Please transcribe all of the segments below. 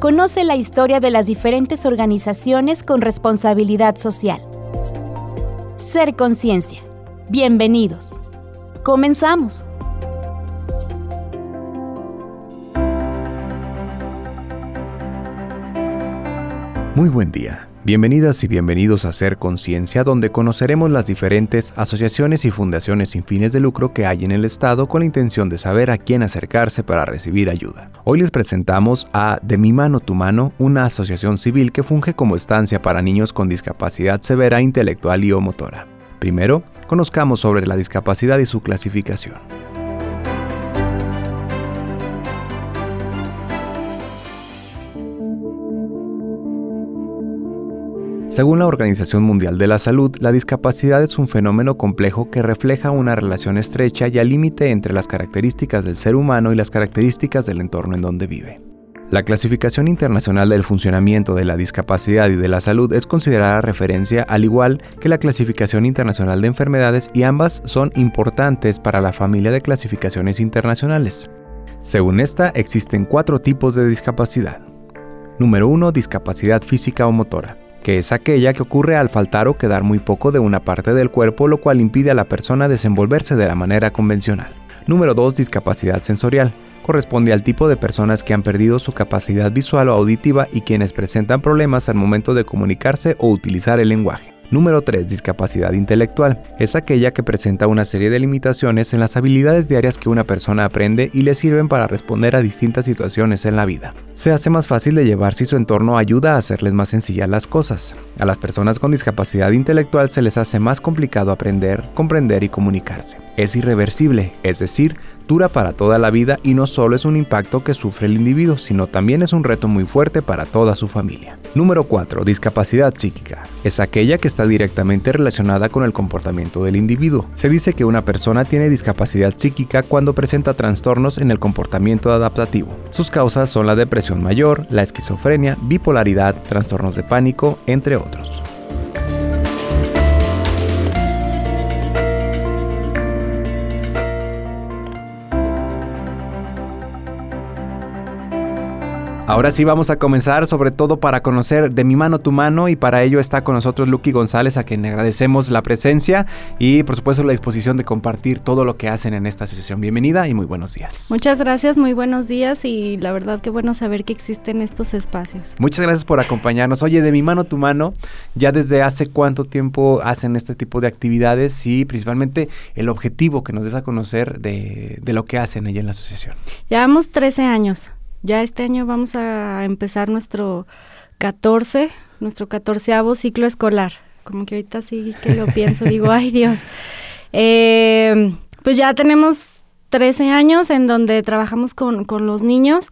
Conoce la historia de las diferentes organizaciones con responsabilidad social. Ser conciencia. Bienvenidos. Comenzamos. Muy buen día. Bienvenidas y bienvenidos a Ser Conciencia, donde conoceremos las diferentes asociaciones y fundaciones sin fines de lucro que hay en el Estado con la intención de saber a quién acercarse para recibir ayuda. Hoy les presentamos a De mi mano tu mano, una asociación civil que funge como estancia para niños con discapacidad severa intelectual y o motora. Primero, conozcamos sobre la discapacidad y su clasificación. Según la Organización Mundial de la Salud, la discapacidad es un fenómeno complejo que refleja una relación estrecha y al límite entre las características del ser humano y las características del entorno en donde vive. La clasificación internacional del funcionamiento de la discapacidad y de la salud es considerada referencia al igual que la clasificación internacional de enfermedades y ambas son importantes para la familia de clasificaciones internacionales. Según esta, existen cuatro tipos de discapacidad. Número 1. Discapacidad física o motora que es aquella que ocurre al faltar o quedar muy poco de una parte del cuerpo, lo cual impide a la persona desenvolverse de la manera convencional. Número 2. Discapacidad sensorial. Corresponde al tipo de personas que han perdido su capacidad visual o auditiva y quienes presentan problemas al momento de comunicarse o utilizar el lenguaje. Número 3. Discapacidad intelectual. Es aquella que presenta una serie de limitaciones en las habilidades diarias que una persona aprende y le sirven para responder a distintas situaciones en la vida. Se hace más fácil de llevar si su entorno ayuda a hacerles más sencillas las cosas. A las personas con discapacidad intelectual se les hace más complicado aprender, comprender y comunicarse. Es irreversible, es decir, dura para toda la vida y no solo es un impacto que sufre el individuo, sino también es un reto muy fuerte para toda su familia. Número 4. Discapacidad psíquica. Es aquella que está directamente relacionada con el comportamiento del individuo. Se dice que una persona tiene discapacidad psíquica cuando presenta trastornos en el comportamiento adaptativo. Sus causas son la depresión mayor, la esquizofrenia, bipolaridad, trastornos de pánico, entre otros. Ahora sí vamos a comenzar, sobre todo para conocer de mi mano tu mano y para ello está con nosotros Lucky González, a quien agradecemos la presencia y por supuesto la disposición de compartir todo lo que hacen en esta asociación. Bienvenida y muy buenos días. Muchas gracias, muy buenos días y la verdad que bueno saber que existen estos espacios. Muchas gracias por acompañarnos. Oye, de mi mano tu mano, ya desde hace cuánto tiempo hacen este tipo de actividades y principalmente el objetivo que nos des a conocer de, de lo que hacen allá en la asociación. Llevamos 13 años. Ya este año vamos a empezar nuestro 14, nuestro catorceavo ciclo escolar. Como que ahorita sí que lo pienso, digo, ay Dios. Eh, pues ya tenemos 13 años en donde trabajamos con, con los niños,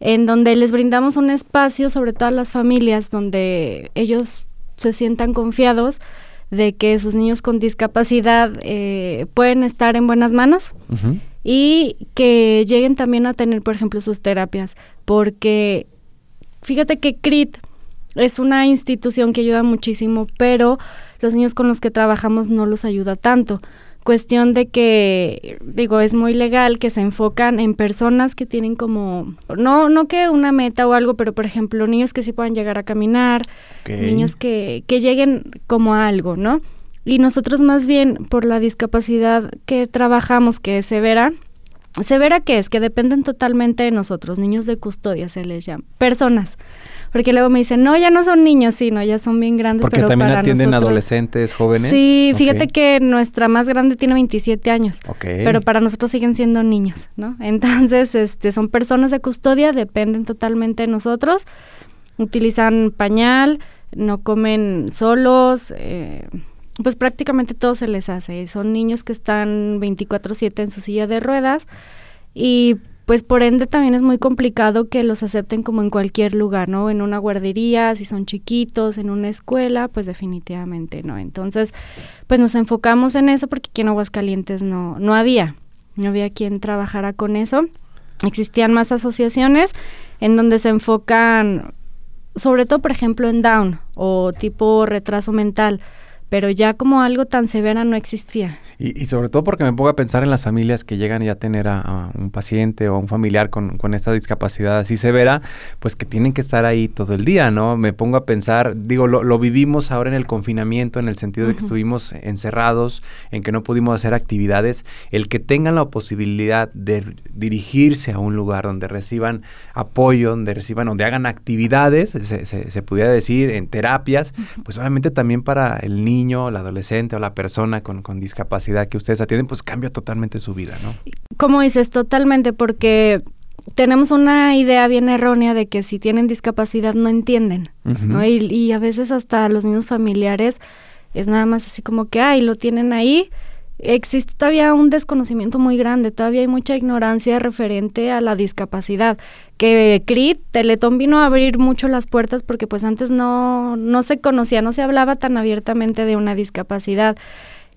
en donde les brindamos un espacio, sobre todo a las familias, donde ellos se sientan confiados de que sus niños con discapacidad eh, pueden estar en buenas manos y que lleguen también a tener, por ejemplo, sus terapias, porque fíjate que CRIT es una institución que ayuda muchísimo, pero los niños con los que trabajamos no los ayuda tanto. Cuestión de que, digo, es muy legal que se enfocan en personas que tienen como, no, no que una meta o algo, pero por ejemplo, niños que sí puedan llegar a caminar, niños que, que lleguen como a algo, ¿no? Y nosotros más bien por la discapacidad que trabajamos, que es severa, severa que es, que dependen totalmente de nosotros, niños de custodia se les llama, personas. Porque luego me dicen, no, ya no son niños, sí, no, ya son bien grandes. Porque también atienden adolescentes, jóvenes. Sí, fíjate que nuestra más grande tiene 27 años. Pero para nosotros siguen siendo niños, ¿no? Entonces, este, son personas de custodia, dependen totalmente de nosotros. Utilizan pañal, no comen solos, eh, pues prácticamente todo se les hace. Son niños que están 24/7 en su silla de ruedas y pues por ende también es muy complicado que los acepten como en cualquier lugar, ¿no? En una guardería, si son chiquitos, en una escuela, pues definitivamente no. Entonces, pues nos enfocamos en eso porque aquí en Aguascalientes no, no había, no había quien trabajara con eso. Existían más asociaciones en donde se enfocan, sobre todo, por ejemplo, en Down o tipo retraso mental pero ya como algo tan severa no existía. Y, sobre todo porque me pongo a pensar en las familias que llegan ya a tener a, un paciente o un familiar con, esta discapacidad así severa, pues que tienen que estar ahí todo el día, ¿no? Me pongo a pensar, digo, lo, vivimos ahora en el confinamiento, en el sentido de que estuvimos encerrados, en que no pudimos hacer actividades, el que tengan la posibilidad de dirigirse a un lugar donde reciban apoyo, donde reciban, donde hagan actividades, se, se, pudiera decir, en terapias, pues obviamente también para el niño, el adolescente o la persona con, con discapacidad que ustedes atienden, pues cambia totalmente su vida, ¿no? Como dices, totalmente, porque tenemos una idea bien errónea de que si tienen discapacidad no entienden, ¿no? Y, a veces hasta los niños familiares es nada más así como que, ay, lo tienen ahí. Existe todavía un desconocimiento muy grande, todavía hay mucha ignorancia referente a la discapacidad. Que CRIT, Teletón vino a abrir mucho las puertas porque pues antes no, no se conocía, no se hablaba tan abiertamente de una discapacidad.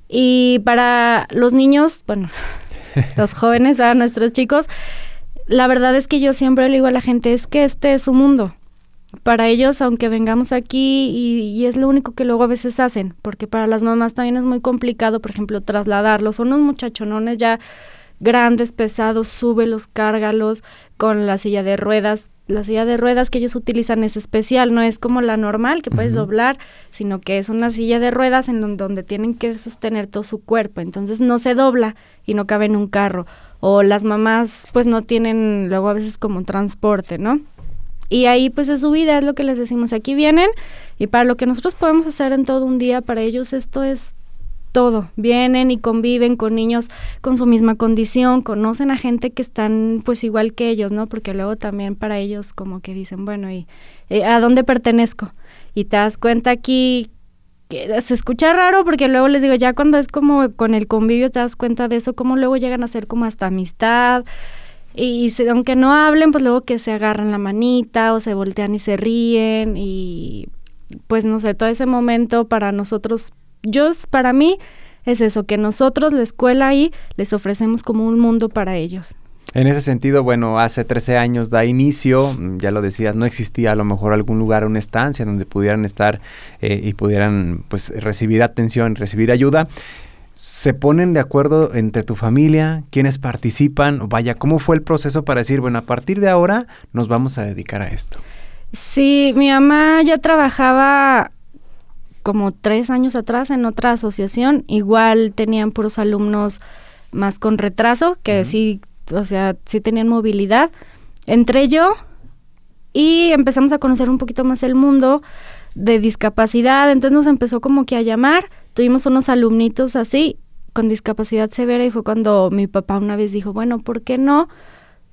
Y para los niños, bueno, los jóvenes, para nuestros chicos, la verdad es que yo siempre le digo a la gente, es que este es su mundo. Para ellos, aunque vengamos aquí y, es lo único que luego a veces hacen, porque para las mamás también es muy complicado, por ejemplo, trasladarlos. Son unos muchachonones ya grandes, pesados, súbelos, cárgalos con la silla de ruedas la silla de ruedas que ellos utilizan es especial, no es como la normal que puedes doblar, sino que es una silla de ruedas en donde tienen que sostener todo su cuerpo, entonces no se dobla y no cabe en un carro. O las mamás pues no tienen luego a veces como transporte, ¿no? Y ahí pues es su vida, es lo que les decimos, aquí vienen y para lo que nosotros podemos hacer en todo un día, para ellos esto es todo. Vienen y conviven con niños con su misma condición, conocen a gente que están pues igual que ellos, ¿no? Porque luego también para ellos como que dicen, bueno, ¿y eh, a dónde pertenezco? Y te das cuenta aquí que se escucha raro porque luego les digo, ya cuando es como con el convivio te das cuenta de eso, como luego llegan a ser como hasta amistad. Y aunque no hablen, pues luego que se agarran la manita o se voltean y se ríen y pues no sé, todo ese momento para nosotros yo, para mí, es eso, que nosotros, la escuela ahí, les ofrecemos como un mundo para ellos. En ese sentido, bueno, hace 13 años da inicio, mm, ya lo decías, no existía a lo mejor algún lugar, una estancia donde pudieran estar eh, y pudieran pues recibir atención, recibir ayuda. ¿Se ponen de acuerdo entre tu familia? ¿Quiénes participan? Vaya, ¿cómo fue el proceso para decir, bueno, a partir de ahora nos vamos a dedicar a esto? Sí, mi mamá ya trabajaba como tres años atrás en otra asociación, igual tenían puros alumnos más con retraso, que sí, o sea, sí tenían movilidad. Entré yo y empezamos a conocer un poquito más el mundo de discapacidad, entonces nos empezó como que a llamar, tuvimos unos alumnitos así, con discapacidad severa, y fue cuando mi papá una vez dijo, bueno, ¿por qué no?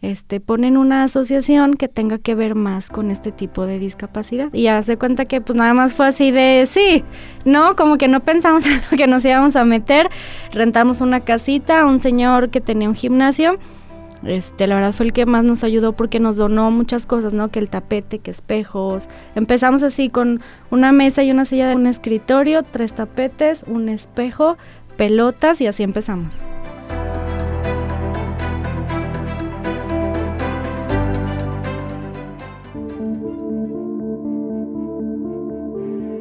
este, ponen una asociación que tenga que ver más con este tipo de discapacidad. Y ya se cuenta que pues nada más fue así de, sí, ¿no? Como que no pensamos en lo que nos íbamos a meter. Rentamos una casita a un señor que tenía un gimnasio. Este, la verdad fue el que más nos ayudó porque nos donó muchas cosas, ¿no? Que el tapete, que espejos. Empezamos así con una mesa y una silla de un escritorio, tres tapetes, un espejo, pelotas y así empezamos.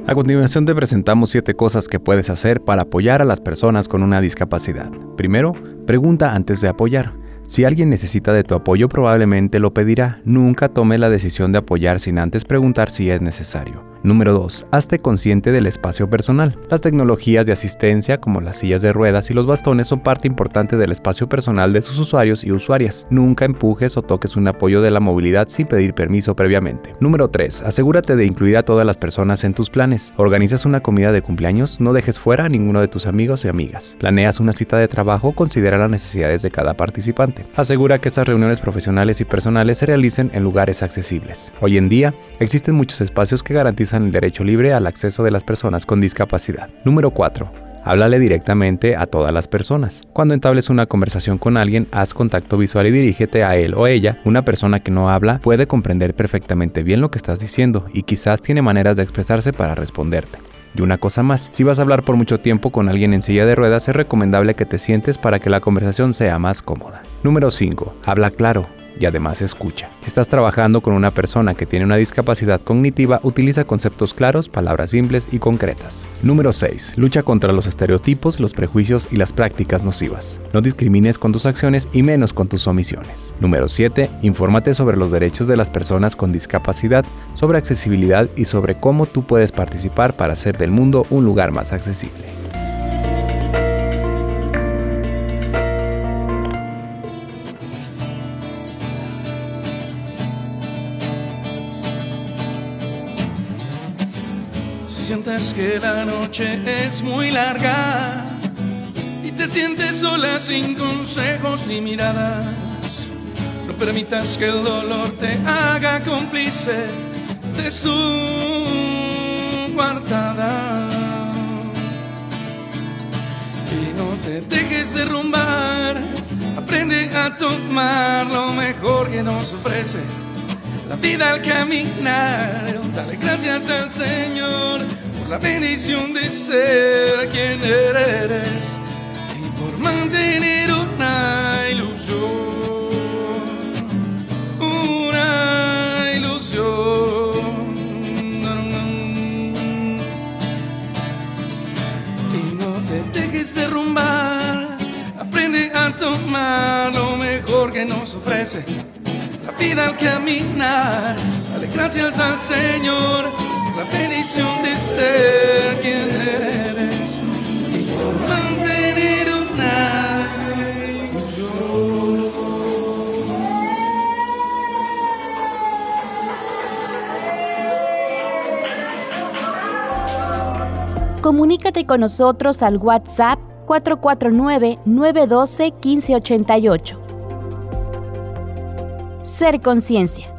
A continuación te presentamos 7 cosas que puedes hacer para apoyar a las personas con una discapacidad. Primero, pregunta antes de apoyar. Si alguien necesita de tu apoyo probablemente lo pedirá. Nunca tome la decisión de apoyar sin antes preguntar si es necesario. Número 2. Hazte consciente del espacio personal. Las tecnologías de asistencia como las sillas de ruedas y los bastones son parte importante del espacio personal de sus usuarios y usuarias. Nunca empujes o toques un apoyo de la movilidad sin pedir permiso previamente. Número 3. Asegúrate de incluir a todas las personas en tus planes. Organizas una comida de cumpleaños, no dejes fuera a ninguno de tus amigos y amigas. Planeas una cita de trabajo, considera las necesidades de cada participante. Asegura que esas reuniones profesionales y personales se realicen en lugares accesibles. Hoy en día, existen muchos espacios que garantizan el derecho libre al acceso de las personas con discapacidad. Número 4. Háblale directamente a todas las personas. Cuando entables una conversación con alguien, haz contacto visual y dirígete a él o ella. Una persona que no habla puede comprender perfectamente bien lo que estás diciendo y quizás tiene maneras de expresarse para responderte. Y una cosa más, si vas a hablar por mucho tiempo con alguien en silla de ruedas, es recomendable que te sientes para que la conversación sea más cómoda. Número 5. Habla claro. Y además escucha. Si estás trabajando con una persona que tiene una discapacidad cognitiva, utiliza conceptos claros, palabras simples y concretas. Número 6. Lucha contra los estereotipos, los prejuicios y las prácticas nocivas. No discrimines con tus acciones y menos con tus omisiones. Número 7. Infórmate sobre los derechos de las personas con discapacidad, sobre accesibilidad y sobre cómo tú puedes participar para hacer del mundo un lugar más accesible. Sientes que la noche es muy larga. Y te sientes sola sin consejos ni miradas, no permitas que el dolor te haga cómplice de su guardada Y no te dejes derrumbar, aprende a tomar lo mejor que nos ofrece la vida al caminar. Dale gracias al Señor la bendición de ser quien eres y por mantener una ilusión, una ilusión. Y no te dejes derrumbar, aprende a tomar lo mejor que nos ofrece vida al caminar. Dale gracias al Señor, la bendición de ser quien eres y por mantener una ilusión. Comunícate con nosotros al WhatsApp 449 912 1588 ser conciencia.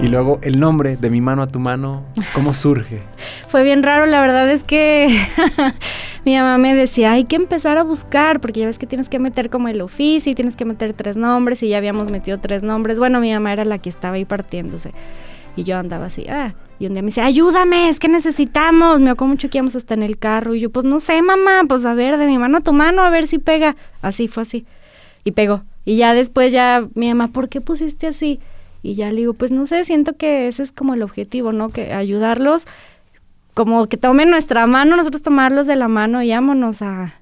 Y luego el nombre de mi mano a tu mano, ¿cómo surge? Fue bien raro, la verdad es que mi mamá me decía, hay que empezar a buscar, porque ya ves que tienes que meter como el oficio y tienes que meter tres nombres y ya habíamos metido tres nombres. Bueno, mi mamá era la que estaba ahí partiéndose. Y yo andaba así, ah. Y un día me dice, ayúdame, es que necesitamos. Me acuerdo mucho que íbamos hasta en el carro. Y yo, pues no sé, mamá, pues a ver, de mi mano a tu mano, a ver si pega. Así fue así. Y pegó. Y ya después ya mi mamá, ¿por qué pusiste así? Y ya le digo, pues no sé, siento que ese es como el objetivo, ¿no? Que ayudarlos, como que tomen nuestra mano, nosotros tomarlos de la mano y vámonos a,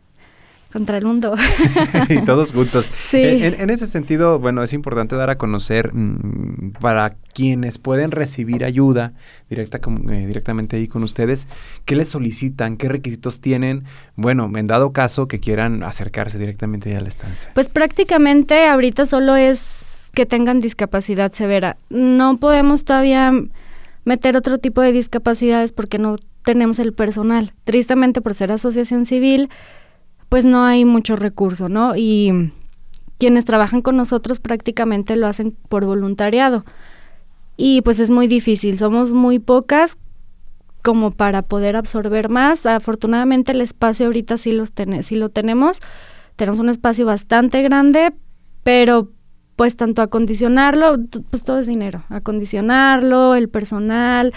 contra el mundo. y todos juntos. Sí. En, ese sentido, bueno, es importante dar a conocer mm, para quienes pueden recibir ayuda directa, eh, directamente ahí con ustedes, qué les solicitan, qué requisitos tienen, bueno, en dado caso que quieran acercarse directamente a la estancia. Pues prácticamente ahorita solo es que tengan discapacidad severa. No podemos todavía meter otro tipo de discapacidades porque no tenemos el personal. Tristemente por ser asociación civil, pues no hay mucho recurso, ¿no? Y quienes trabajan con nosotros prácticamente lo hacen por voluntariado. Y pues es muy difícil, somos muy pocas como para poder absorber más. Afortunadamente el espacio ahorita sí, los sí lo tenemos, tenemos un espacio bastante grande, pero pues tanto acondicionarlo, pues todo es dinero, acondicionarlo, el personal,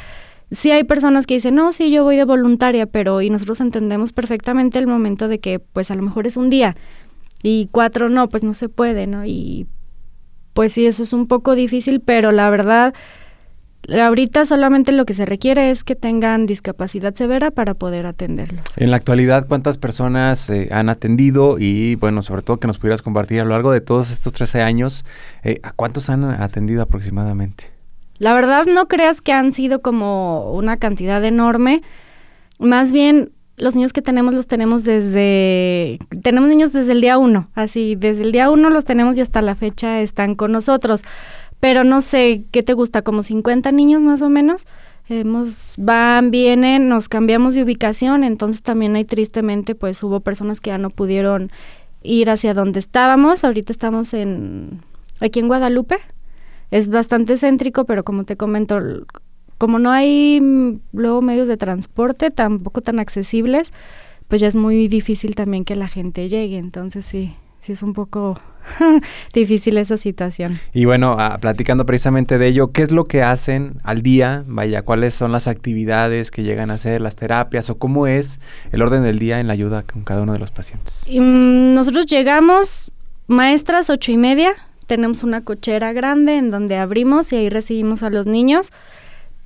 sí hay personas que dicen, no, sí, yo voy de voluntaria, pero y nosotros entendemos perfectamente el momento de que pues a lo mejor es un día y cuatro no, pues no se puede, ¿no? Y pues sí, eso es un poco difícil, pero la verdad, ahorita solamente lo que se requiere es que tengan discapacidad severa para poder atenderlos. En la actualidad, ¿cuántas personas eh, han atendido? Y bueno, sobre todo que nos pudieras compartir a lo largo de todos estos 13 años, eh, ¿a cuántos han atendido aproximadamente? La verdad no creas que han sido como una cantidad enorme. Más bien los niños que tenemos los tenemos desde, tenemos niños desde el día uno, así, desde el día uno los tenemos y hasta la fecha están con nosotros. Pero no sé, ¿qué te gusta? Como 50 niños más o menos. Hemos, van, vienen, nos cambiamos de ubicación, entonces también hay tristemente, pues hubo personas que ya no pudieron ir hacia donde estábamos. Ahorita estamos en, aquí en Guadalupe, es bastante céntrico, pero como te comento, como no hay mm, luego medios de transporte tampoco tan accesibles, pues ya es muy difícil también que la gente llegue, entonces sí, sí es un poco difícil esa situación. Y bueno, ah, platicando precisamente de ello, ¿qué es lo que hacen al día? Vaya, ¿cuáles son las actividades que llegan a hacer, las terapias o cómo es el orden del día en la ayuda con cada uno de los pacientes? Mm, nosotros llegamos, maestras, ocho y media, tenemos una cochera grande en donde abrimos y ahí recibimos a los niños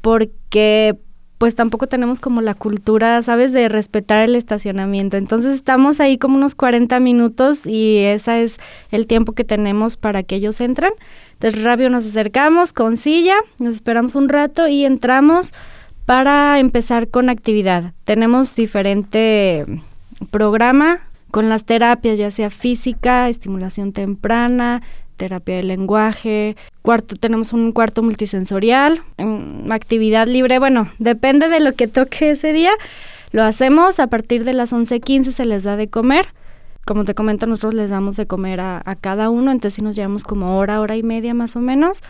porque pues tampoco tenemos como la cultura, ¿sabes?, de respetar el estacionamiento. Entonces estamos ahí como unos 40 minutos y ese es el tiempo que tenemos para que ellos entren. Entonces rápido nos acercamos con silla, nos esperamos un rato y entramos para empezar con actividad. Tenemos diferente programa con las terapias, ya sea física, estimulación temprana, terapia del lenguaje, cuarto, tenemos un cuarto multisensorial, actividad libre, bueno, depende de lo que toque ese día, lo hacemos, a partir de las 11.15 se les da de comer, como te comento, nosotros les damos de comer a, cada uno, entonces sí nos llevamos como hora, hora y media más o menos.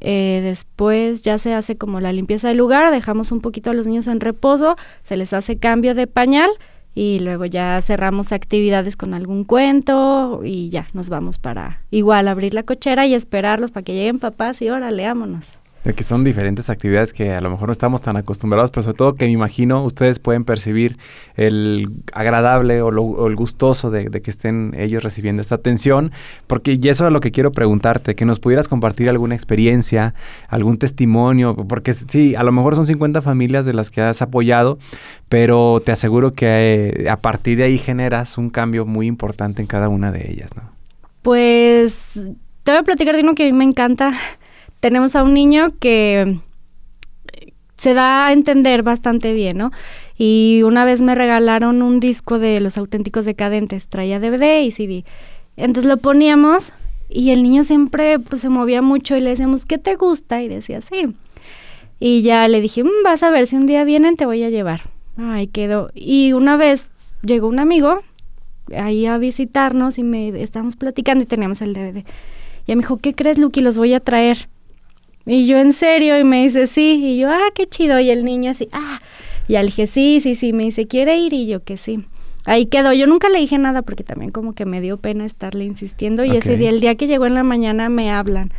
Eh, después ya se hace como la limpieza del lugar, dejamos un poquito a los niños en reposo, se les hace cambio de pañal y luego ya cerramos actividades con algún cuento y ya nos vamos para igual abrir la cochera y esperarlos para que lleguen papás y órale, vámonos que son diferentes actividades que a lo mejor no estamos tan acostumbrados, pero sobre todo que me imagino ustedes pueden percibir el agradable o, el gustoso de, que estén ellos recibiendo esta atención, porque y eso es lo que quiero preguntarte, que nos pudieras compartir alguna experiencia, algún testimonio, porque sí, a lo mejor son 50 familias de las que has apoyado, pero te aseguro que eh, a partir de ahí generas un cambio muy importante en cada una de ellas, ¿no? Pues te voy a platicar de uno que a mí me encanta tenemos a un niño que se da a entender bastante bien, ¿no? Y una vez me regalaron un disco de Los Auténticos Decadentes, traía DVD y CD. Entonces lo poníamos y el niño siempre pues, se movía mucho y le decíamos, ¿qué te gusta? Y decía, sí. Y ya le dije, mm, vas a ver, si un día vienen te voy a llevar. Ahí quedó. Y una vez llegó un amigo ahí a visitarnos y me estábamos platicando y teníamos el DVD. Y me dijo, ¿qué crees, Lucky? Los voy a traer. Y yo, ¿en serio? Y me dice, sí. Y yo, ah, qué chido. Y el niño así, ah. Y ya le dije, sí, sí, sí. Me dice, ¿quiere ir? Y yo, que sí. Ahí quedó. Yo nunca le dije nada porque también como que me dio pena estarle insistiendo. Y ese día, el día que llegó en la mañana, me hablan.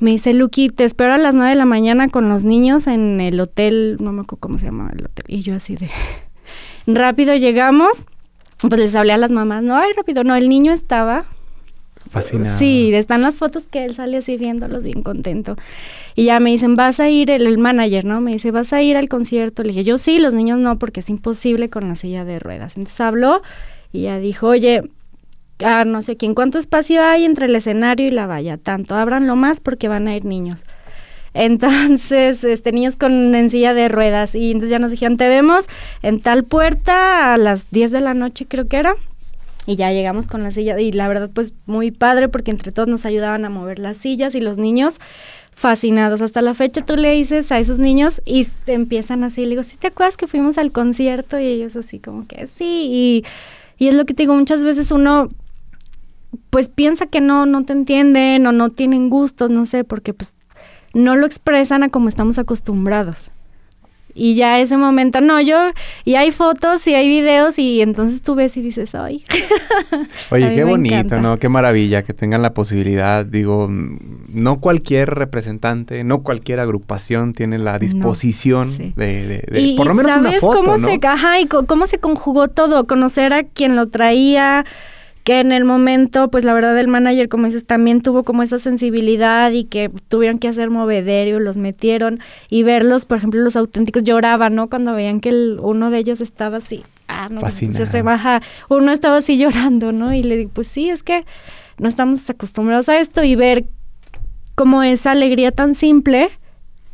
Me dice, Luqui, te espero a las nueve de la mañana con los niños en el hotel, no me acuerdo cómo se llama el hotel. Y yo así de, rápido llegamos, pues les hablé a las mamás, no, ay, rápido, no, el niño estaba Fascinado. Sí, están las fotos que él sale así viéndolos bien contento. Y ya me dicen, vas a ir, el, manager, ¿no? Me dice, vas a ir al concierto. Le dije, yo sí, los niños no, porque es imposible con la silla de ruedas. Entonces habló y ya dijo, oye, ah, no sé quién, ¿cuánto espacio hay entre el escenario y la valla? Tanto, ábranlo más porque van a ir niños. Entonces, este, niños con en silla de ruedas. Y entonces ya nos dijeron, te vemos en tal puerta a las 10 de la noche, creo que era. Y ya llegamos con la silla y la verdad pues muy padre porque entre todos nos ayudaban a mover las sillas y los niños fascinados. Hasta la fecha tú le dices a esos niños y te empiezan así, le digo, ¿sí te acuerdas que fuimos al concierto? Y ellos así como que sí. Y, y es lo que te digo, muchas veces uno pues piensa que no, no te entienden o no tienen gustos, no sé, porque pues no lo expresan a como estamos acostumbrados. Y ya ese momento, no, yo, y hay fotos y hay videos y entonces tú ves y dices, ay. Oye, qué bonito, ¿no? Qué maravilla que tengan la posibilidad, digo, no cualquier representante, no cualquier agrupación tiene la disposición de, de, por lo menos ¿sabes una foto, cómo se, ajá, y cómo se conjugó todo, conocer a quien lo traía, que en el momento, pues la verdad el manager, como dices, también tuvo como esa sensibilidad y que tuvieron que hacer movederio, los metieron y verlos, por ejemplo, los auténticos lloraban, ¿no? Cuando veían que el, uno de ellos estaba así, ah, no, se, se baja, uno estaba así llorando, ¿no? Y le digo, pues sí, es que no estamos acostumbrados a esto y ver como esa alegría tan simple,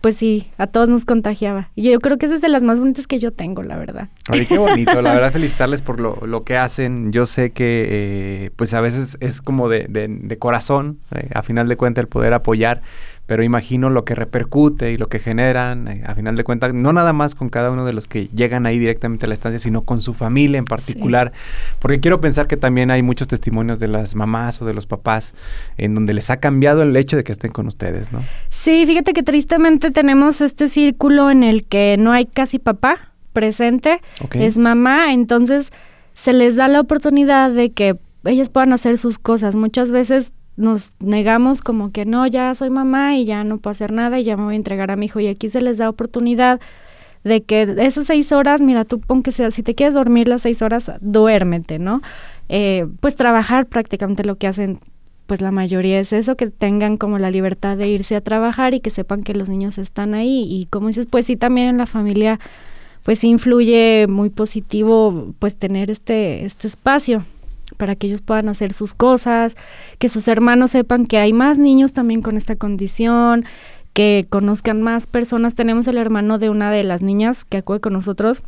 pues sí, a todos nos contagiaba. Y yo creo que esa es de las más bonitas que yo tengo, la verdad. Ay, qué bonito, la verdad felicitarles por lo, lo que hacen. Yo sé que eh, pues a veces es como de, de, de corazón, eh, a final de cuentas el poder apoyar, pero imagino lo que repercute y lo que generan, eh, a final de cuentas, no nada más con cada uno de los que llegan ahí directamente a la estancia, sino con su familia en particular, porque quiero pensar que también hay muchos testimonios de las mamás o de los papás en donde les ha cambiado el hecho de que estén con ustedes, ¿no? Sí, fíjate que tristemente tenemos este círculo en el que no hay casi papá presente, es mamá, entonces se les da la oportunidad de que ellas puedan hacer sus cosas. Muchas veces nos negamos como que no, ya soy mamá y ya no puedo hacer nada y ya me voy a entregar a mi hijo. Y aquí se les da oportunidad de que esas seis horas, mira, tú pon que sea, si te quieres dormir las seis horas, duérmete, ¿no? Eh, pues trabajar prácticamente lo que hacen pues la mayoría es eso, que tengan como la libertad de irse a trabajar y que sepan que los niños están ahí. Y como dices, pues sí, también en la familia, pues influye muy positivo, pues tener este, este espacio para que ellos puedan hacer sus cosas, que sus hermanos sepan que hay más niños también con esta condición, que conozcan más personas. Tenemos el hermano de una de las niñas que acude con nosotros,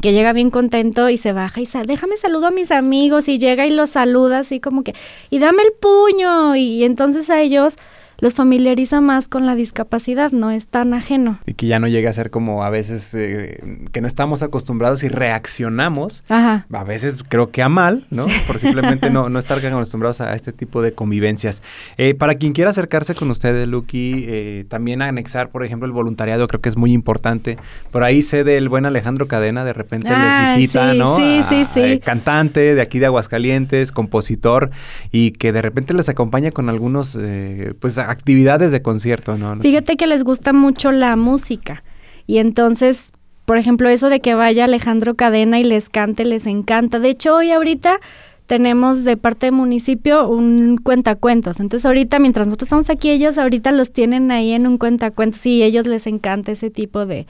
que llega bien contento y se baja y sale, déjame saludo a mis amigos y llega y los saluda así como que, y dame el puño. Y entonces a ellos los familiariza más con la discapacidad, no es tan ajeno. Y que ya no llegue a ser como a veces eh, que no estamos acostumbrados y reaccionamos, Ajá. a veces creo que a mal, ¿no? Por simplemente no, no estar acostumbrados a este tipo de convivencias. Eh, para quien quiera acercarse con ustedes, Lucky, eh, también anexar, por ejemplo, el voluntariado, creo que es muy importante. Por ahí sé del buen Alejandro Cadena, de repente Ah, les visita, sí, ¿no? sí, sí, A- sí. eh, cantante de aquí de Aguascalientes, compositor, y que de repente les acompaña con algunos, eh, pues, actividades de concierto, ¿no? Fíjate que les gusta mucho la música y entonces, por ejemplo, eso de que vaya Alejandro Cadena y les cante, les encanta. De hecho, hoy ahorita tenemos de parte del municipio un cuentacuentos. Entonces, ahorita, mientras nosotros estamos aquí, ellos ahorita los tienen ahí en un cuentacuentos y ellos les encanta ese tipo de,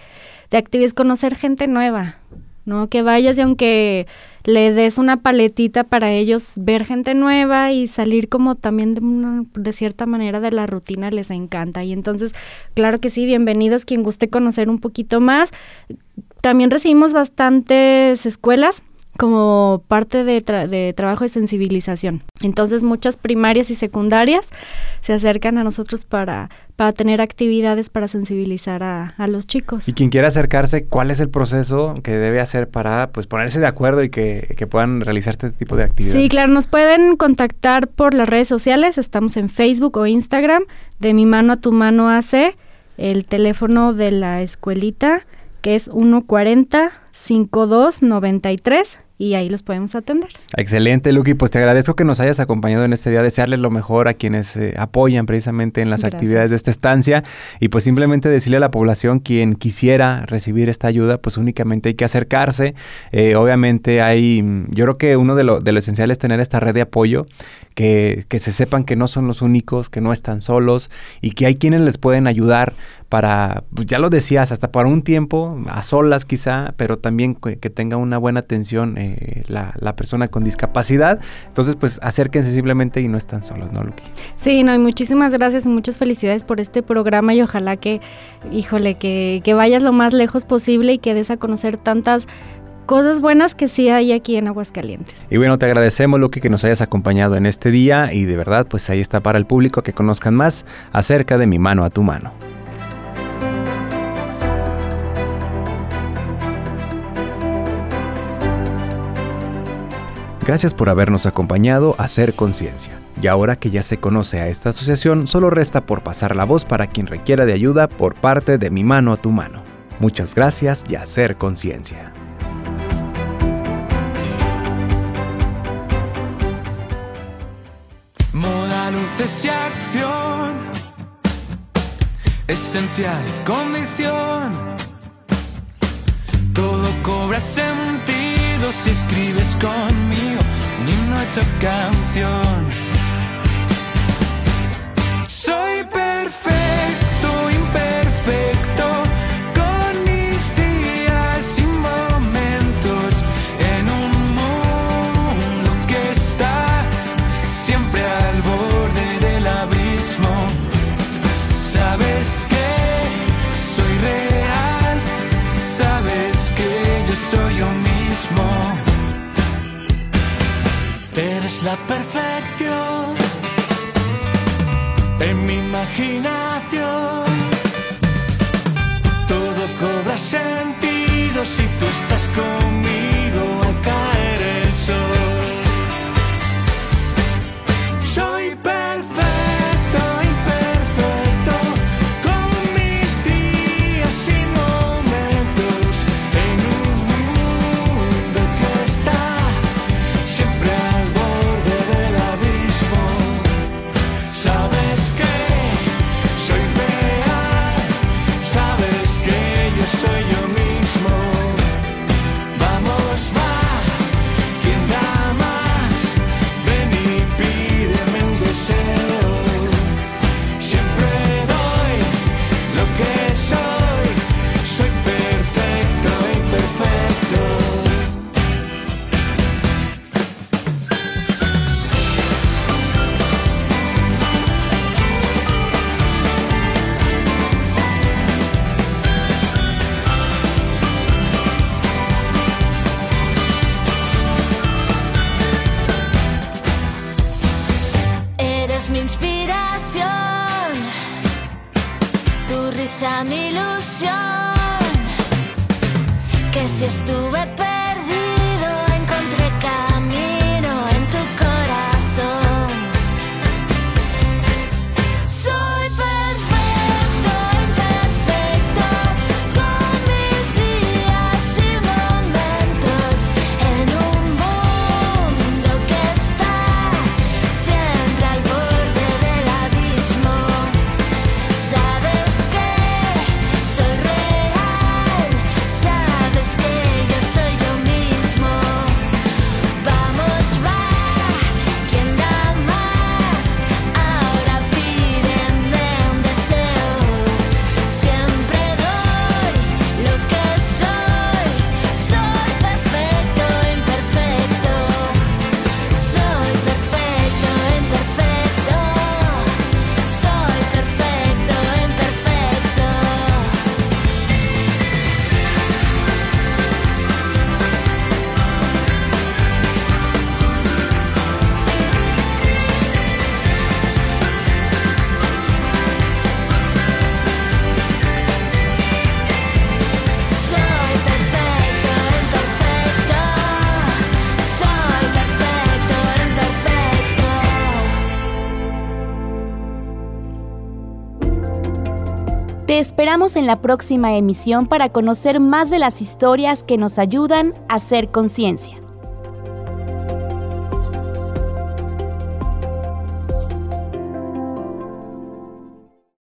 de actividades, conocer gente nueva, ¿no? Que vayas y aunque le des una paletita para ellos ver gente nueva y salir como también de, una- de cierta manera de la rutina les encanta. Y entonces, claro que sí, bienvenidos quien guste conocer un poquito más. También recibimos bastantes escuelas como parte de, tra- de trabajo de sensibilización. Entonces muchas primarias y secundarias se acercan a nosotros para, para tener actividades para sensibilizar a, a los chicos. Y quien quiera acercarse, ¿cuál es el proceso que debe hacer para pues ponerse de acuerdo y que, que puedan realizar este tipo de actividades? Sí, claro, nos pueden contactar por las redes sociales, estamos en Facebook o Instagram, de mi mano a tu mano AC, el teléfono de la escuelita que es 140-5293 y ahí los podemos atender. Excelente, Lucky. Pues te agradezco que nos hayas acompañado en este día. Desearle lo mejor a quienes eh, apoyan precisamente en las Gracias. actividades de esta estancia. Y pues simplemente decirle a la población, quien quisiera recibir esta ayuda, pues únicamente hay que acercarse. Eh, obviamente hay, yo creo que uno de lo, de lo esencial es tener esta red de apoyo, que, que se sepan que no son los únicos, que no están solos y que hay quienes les pueden ayudar para, pues ya lo decías, hasta para un tiempo, a solas quizá, pero también que, que tenga una buena atención eh, la, la persona con discapacidad. Entonces, pues acérquense simplemente y no están solos, ¿no, Luqui? Sí, no, y muchísimas gracias y muchas felicidades por este programa y ojalá que, híjole, que, que vayas lo más lejos posible y que des a conocer tantas cosas buenas que sí hay aquí en Aguascalientes. Y bueno, te agradecemos, Luqui, que nos hayas acompañado en este día y de verdad, pues ahí está para el público que conozcan más acerca de mi mano a tu mano. Gracias por habernos acompañado a Hacer Conciencia. Y ahora que ya se conoce a esta asociación, solo resta por pasar la voz para quien requiera de ayuda por parte de mi mano a tu mano. Muchas gracias y Hacer Conciencia. Luces y acción. Esencial condición. Todo cobra sentido si escribes conmigo un himno hecho canción. Soy perfecto, imperfecto, Eres just the en la próxima emisión para conocer más de las historias que nos ayudan a hacer conciencia.